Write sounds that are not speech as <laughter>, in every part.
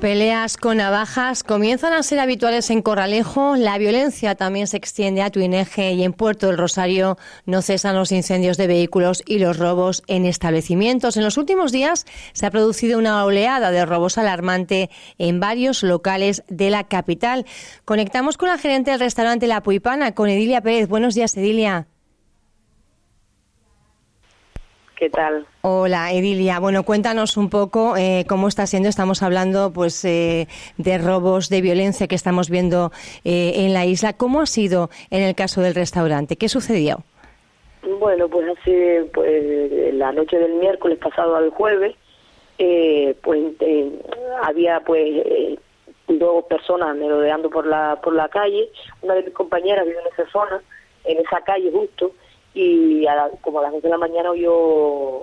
Peleas con navajas comienzan a ser habituales en Corralejo. La violencia también se extiende a Tuineje y en Puerto del Rosario no cesan los incendios de vehículos y los robos en establecimientos. En los últimos días se ha producido una oleada de robos alarmante en varios locales de la capital. Conectamos con la gerente del restaurante La Puipana, con Edilia Pérez. Buenos días, Edilia. ¿Qué tal? Hola, Edilia. Bueno, cuéntanos un poco eh, cómo está siendo. Estamos hablando, pues, eh, de robos, de violencia que estamos viendo eh, en la isla. ¿Cómo ha sido en el caso del restaurante? ¿Qué sucedió? Bueno, pues hace, pues, la noche del miércoles pasado al jueves, pues, había, pues, dos personas merodeando por la por la calle. Una de mis compañeras vive en esa zona, en esa calle justo y como a las 2 de la mañana oyó,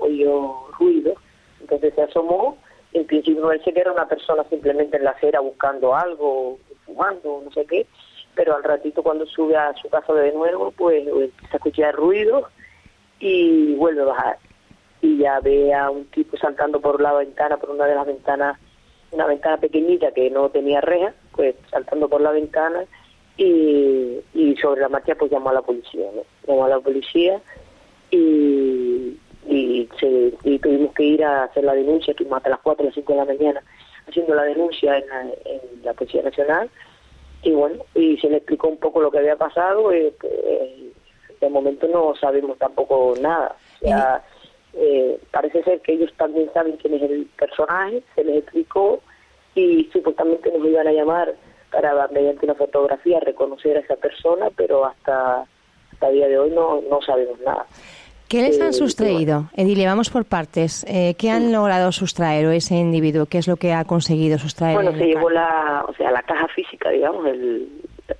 oyó ruido, entonces se asomó, en principio parece que era una persona simplemente en la acera buscando algo, fumando, no sé qué, pero al ratito cuando sube a su casa de nuevo, pues empieza a escuchar ruido y vuelve a bajar. Y ya ve a un tipo saltando por la ventana, por una de las ventanas, una ventana pequeñita que no tenía reja, pues saltando por la ventana y, y sobre la marcha pues llamó a la policía, ¿no? Llamó a la policía y, y, se, tuvimos que ir a hacer la denuncia, estuvimos hasta las 4 o las 5 de la mañana haciendo la denuncia en la, en la Policía Nacional y bueno, y se le explicó un poco lo que había pasado, eh, eh, de momento no sabemos tampoco nada. O sea, eh, parece ser que ellos también saben quién es el personaje, se les explicó y supuestamente nos iban a llamar para mediante una fotografía reconocer a esa persona, pero hasta, hasta día de hoy no, no sabemos nada. ¿Qué les han eh, sustraído? Edile, vamos por partes. Eh, ¿Qué han logrado sustraer o ese individuo? ¿Qué es lo que ha conseguido sustraer? Bueno, se llevó la, o sea, la caja física, digamos, el,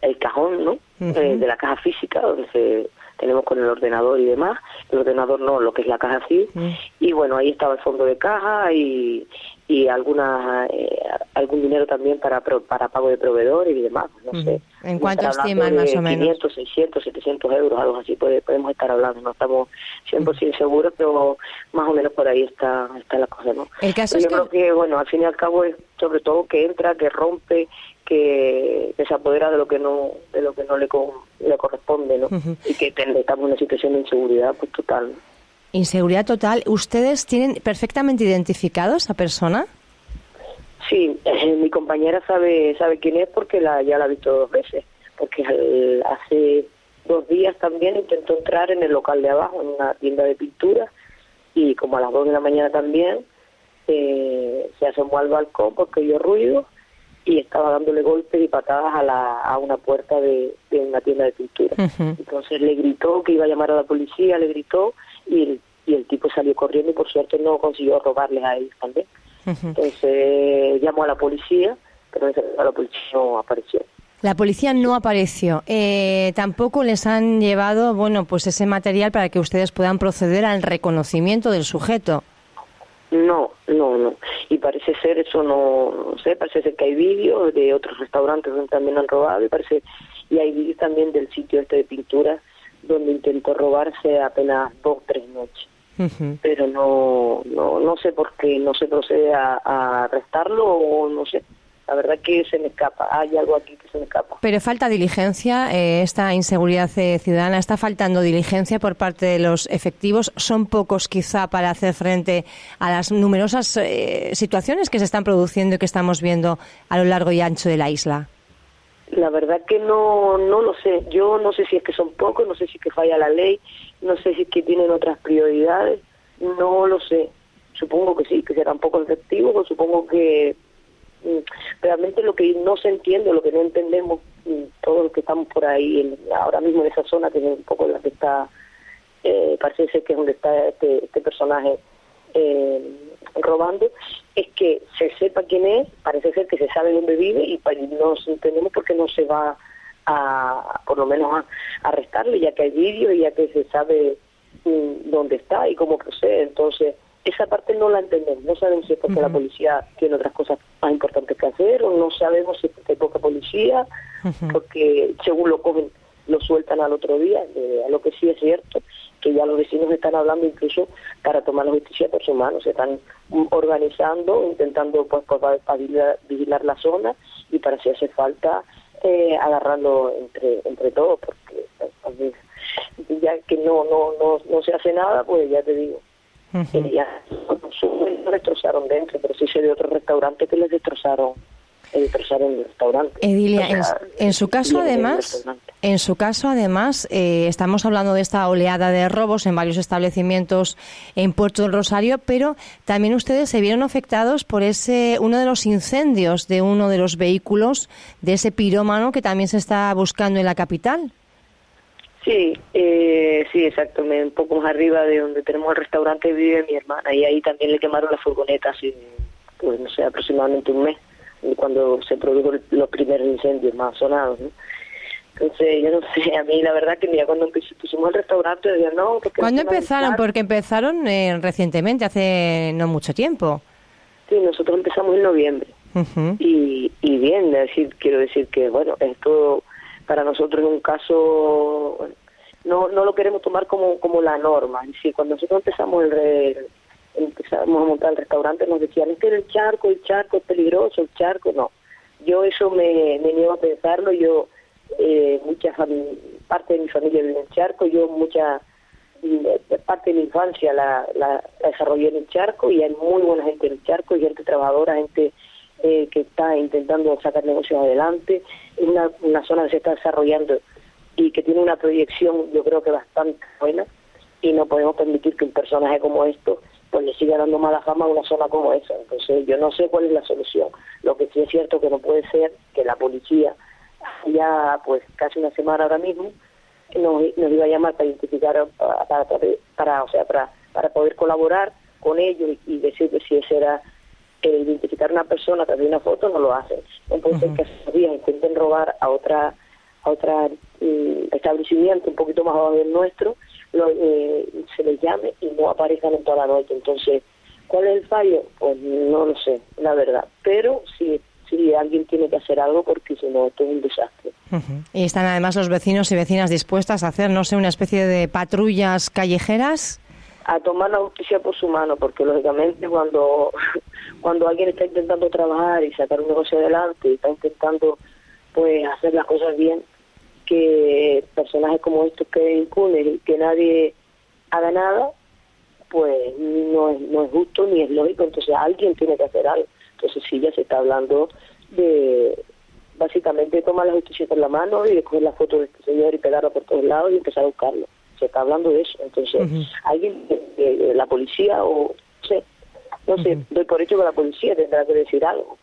el cajón, ¿no? Eh, de la caja física, donde se, tenemos con el ordenador y demás. El ordenador no, lo que es la caja sí. Y bueno, ahí estaba el fondo de caja y, y alguna eh, algún dinero también para para pago de proveedores y demás no sé. En cuánto estiman más o menos 500 600 700 euros algo así podemos estar hablando no estamos 100% seguros pero más o menos por ahí está está la cosa no el caso yo es creo que... bueno al fin y al cabo es sobre todo que entra que rompe que, se apodera de lo que no de lo que no le le corresponde no y que estamos en una situación de inseguridad pues total Inseguridad total. ¿Ustedes tienen perfectamente identificado a esa persona? Sí, eh, mi compañera sabe sabe quién es porque la, ya la ha visto dos veces. Porque hace dos días también intentó entrar en el local de abajo, en una tienda de pintura, y como a las dos de la mañana también eh, se asomó al balcón porque oyó ruido y estaba dándole golpes y patadas a, la, a una puerta de, una tienda de pintura. Entonces le gritó que iba a llamar a la policía, le gritó y el, y el tipo salió corriendo y por suerte no consiguió robarles a ellos también. Entonces llamó a la policía, pero la policía no apareció. La policía no apareció. Eh, tampoco les han llevado, bueno, pues ese material para que ustedes puedan proceder al reconocimiento del sujeto. No, no, no. Y parece ser, eso no, no sé, parece ser que hay vídeos de otros restaurantes donde también han robado y parece, y hay vídeos también del sitio este de pintura donde intentó robarse apenas dos o tres noches. Pero no, no, no sé por qué no se procede a, arrestarlo o no sé. La verdad que se me escapa, hay algo aquí que se me escapa. Pero falta diligencia, eh, esta inseguridad eh, ciudadana, está faltando diligencia por parte de los efectivos. Son pocos quizá para hacer frente a las numerosas eh, situaciones que se están produciendo y que estamos viendo a lo largo y ancho de la isla. La verdad que no, no lo sé. Yo no sé si es que son pocos, no sé si es que falla la ley, no sé si es que tienen otras prioridades, no lo sé. Supongo que sí, que serán poco efectivos, o supongo que mm, realmente lo que no se entiende, lo que no entendemos, mm, todos los que estamos por ahí, ahora mismo en esa zona, que es un poco la que está, eh, parece ser que es donde está este, este personaje eh, robando, es que se sepa quién es, parece ser que se sabe dónde vive y no entendemos por qué no se va a, por lo menos a, arrestarle, ya que hay vídeos y ya que se sabe mm, dónde está y cómo procede. Entonces, esa parte no la entendemos. No sabemos si es porque la policía tiene otras cosas más importantes que hacer o no sabemos si es porque hay poca policía, porque según lo cogen, lo sueltan al otro día. a lo que sí es cierto, que ya ya los vecinos están hablando incluso para tomar la justicia por su mano, se están organizando, intentando pues, pues vigilar, la zona y para si hace falta eh, agarrarlo entre entre todos, porque pues, ya que no no no no se hace nada, pues ya te digo, ya no, destrozaron dentro, pero sí sé de otros restaurantes que les destrozaron destrozaron el restaurante. Edilia, en, su caso además, en su caso además, eh, estamos hablando de esta oleada de robos en varios establecimientos en Puerto del Rosario, pero también ustedes se vieron afectados por ese uno de los incendios de uno de los vehículos de ese pirómano que también se está buscando en la capital. Sí, eh, sí, exacto. Un poco más arriba de donde tenemos el restaurante vive mi hermana y ahí también le quemaron la furgoneta hace, pues no sé, aproximadamente un mes, cuando se produjo los primeros incendios más sonados. Entonces, yo no sé, a mí la verdad que mira, cuando pusimos el restaurante, decía, no, porque... ¿Cuándo empezaron? Porque empezaron eh, recientemente, hace no mucho tiempo. Sí, nosotros empezamos en noviembre. y, y bien, decir, quiero decir que, bueno, esto para nosotros es un caso, no, no lo queremos tomar como, como la norma. Es cuando nosotros empezamos el, empezamos a montar el restaurante nos decían, es que el charco, el charco es peligroso, el charco, no. Yo eso me, me niego a pensarlo, yo, eh, mucha parte de mi familia vive en charco, yo mucha eh, parte de mi infancia la, la, desarrollé en el charco y hay muy buena gente en el charco, y gente trabajadora, gente eh, que está intentando sacar negocios adelante, es una, una zona que se está desarrollando y que tiene una proyección yo creo que bastante buena y no podemos permitir que un personaje como esto pues le siga dando mala fama a una zona como esa. Entonces yo no sé cuál es la solución. Lo que sí es cierto que no puede ser que la policía ya pues casi una semana ahora mismo nos, nos iba a llamar para identificar para, para, o sea para para poder colaborar con ellos y, y decir si ese era identificar a una persona a través de una foto no lo hacen. Entonces, que esos días intenten robar a otra a otra mm, establecimiento un poquito más abajo del nuestro, lo, eh, se les llame y no aparezcan en toda la noche. Entonces, ¿cuál es el fallo? Pues no lo sé, la verdad. Pero si, si alguien tiene que hacer algo, porque si no, esto es un desastre. Y están además los vecinos y vecinas dispuestas a hacer, no sé, una especie de patrullas callejeras a tomar la justicia por su mano, porque lógicamente cuando, <laughs> cuando alguien está intentando trabajar y sacar un negocio adelante y está intentando pues hacer las cosas bien, que personajes como estos queden impunes y que nadie haga nada, pues no es, no es justo ni es lógico, entonces alguien tiene que hacer algo. Entonces sí, ya se está hablando de básicamente tomar la justicia por la mano y de coger la foto de este señor y pegarla por todos lados y empezar a buscarlo se está hablando de eso. Entonces, alguien, de, la policía o, no sé, no sé, doy por hecho que la policía tendrá que decir algo.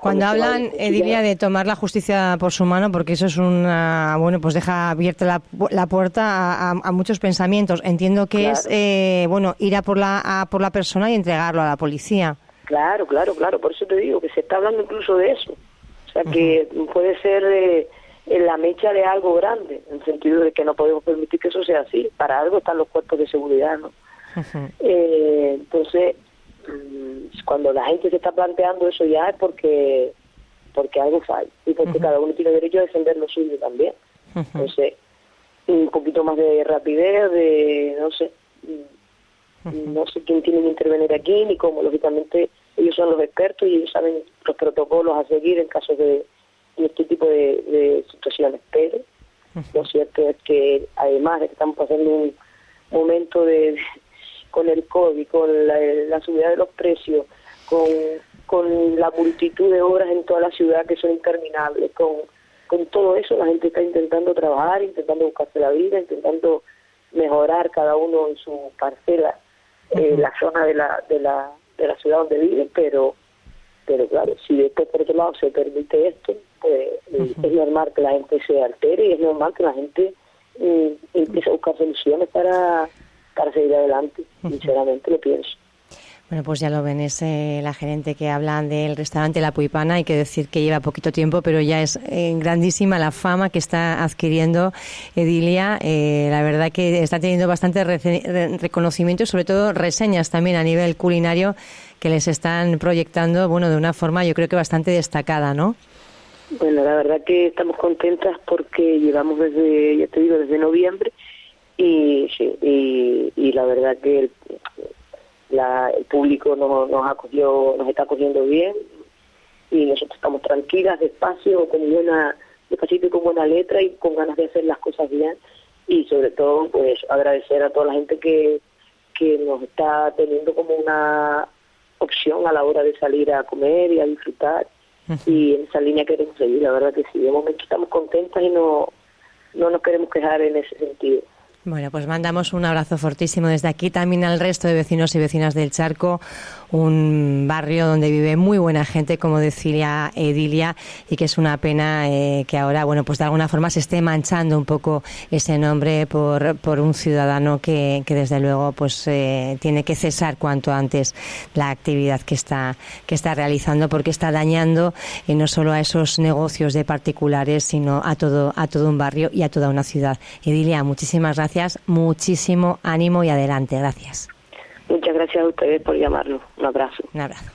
Cuando hablan, Edilia, de tomar la justicia por su mano, porque eso es una, bueno, pues deja abierta la, la puerta a, muchos pensamientos. Entiendo que es, eh, bueno, ir a por, la, por la persona y entregarlo a la policía. Claro, claro, claro, por eso te digo que se está hablando incluso de eso. O sea, que puede ser... Eh, en la mecha de algo grande, en el sentido de que no podemos permitir que eso sea así. Para algo están los cuerpos de seguridad, ¿no? eh, entonces, mm, cuando la gente se está planteando eso ya es porque porque algo falla y porque cada uno tiene derecho a defender lo suyo también. Entonces, un poquito más de rapidez, de no sé, no sé quién tiene que intervenir aquí ni cómo. Lógicamente, ellos son los expertos y ellos saben los protocolos a seguir en caso de en este tipo de, situaciones. Pero lo cierto es que además de que estamos pasando un momento de con el COVID, con la, subida de los precios, con, con la multitud de obras en toda la ciudad que son interminables, con, con todo eso la gente está intentando trabajar, intentando buscarse la vida, intentando mejorar cada uno en su parcela, eh, la zona de la, de la, de la ciudad donde vive, pero pero claro, si después por otro lado se permite esto, pues es normal que la gente se altere y es normal que la gente mm, empiece a buscar soluciones para, para seguir adelante, sinceramente lo pienso. Bueno, pues ya lo ven, es eh, la gerente que hablan del restaurante La Puipana. Hay que decir que lleva poquito tiempo, pero ya es eh, grandísima la fama que está adquiriendo Edilia. Eh, la verdad que está teniendo bastante reconocimiento y sobre todo reseñas también a nivel culinario que les están proyectando, bueno, de una forma yo creo que bastante destacada, ¿no? Bueno, la verdad que estamos contentas porque llevamos desde, ya te digo, desde noviembre y sí, y, la verdad que el, el público nos, nos acogió, nos está acogiendo bien y nosotros estamos tranquilas, despacio, con buena, despacito y con buena letra y con ganas de hacer las cosas bien. Y sobre todo pues agradecer a toda la gente que, que nos está teniendo como una opción a la hora de salir a comer y a disfrutar. Y en esa línea queremos seguir, la verdad que sí, de momento estamos contentas y no, no nos queremos quejar en ese sentido. Bueno, pues mandamos un abrazo fortísimo desde aquí también al resto de vecinos y vecinas del Charco, un barrio donde vive muy buena gente, como decía Edilia, y que es una pena eh, que ahora, bueno, pues de alguna forma se esté manchando un poco ese nombre por, por un ciudadano que, que desde luego pues eh, tiene que cesar cuanto antes la actividad que está, que está realizando porque está dañando eh, no solo a esos negocios de particulares, sino a todo, a todo un barrio y a toda una ciudad. Edilia, muchísimas gracias, muchísimo ánimo y adelante. Gracias. Muchas gracias a ustedes por llamarnos. Un abrazo. Un abrazo.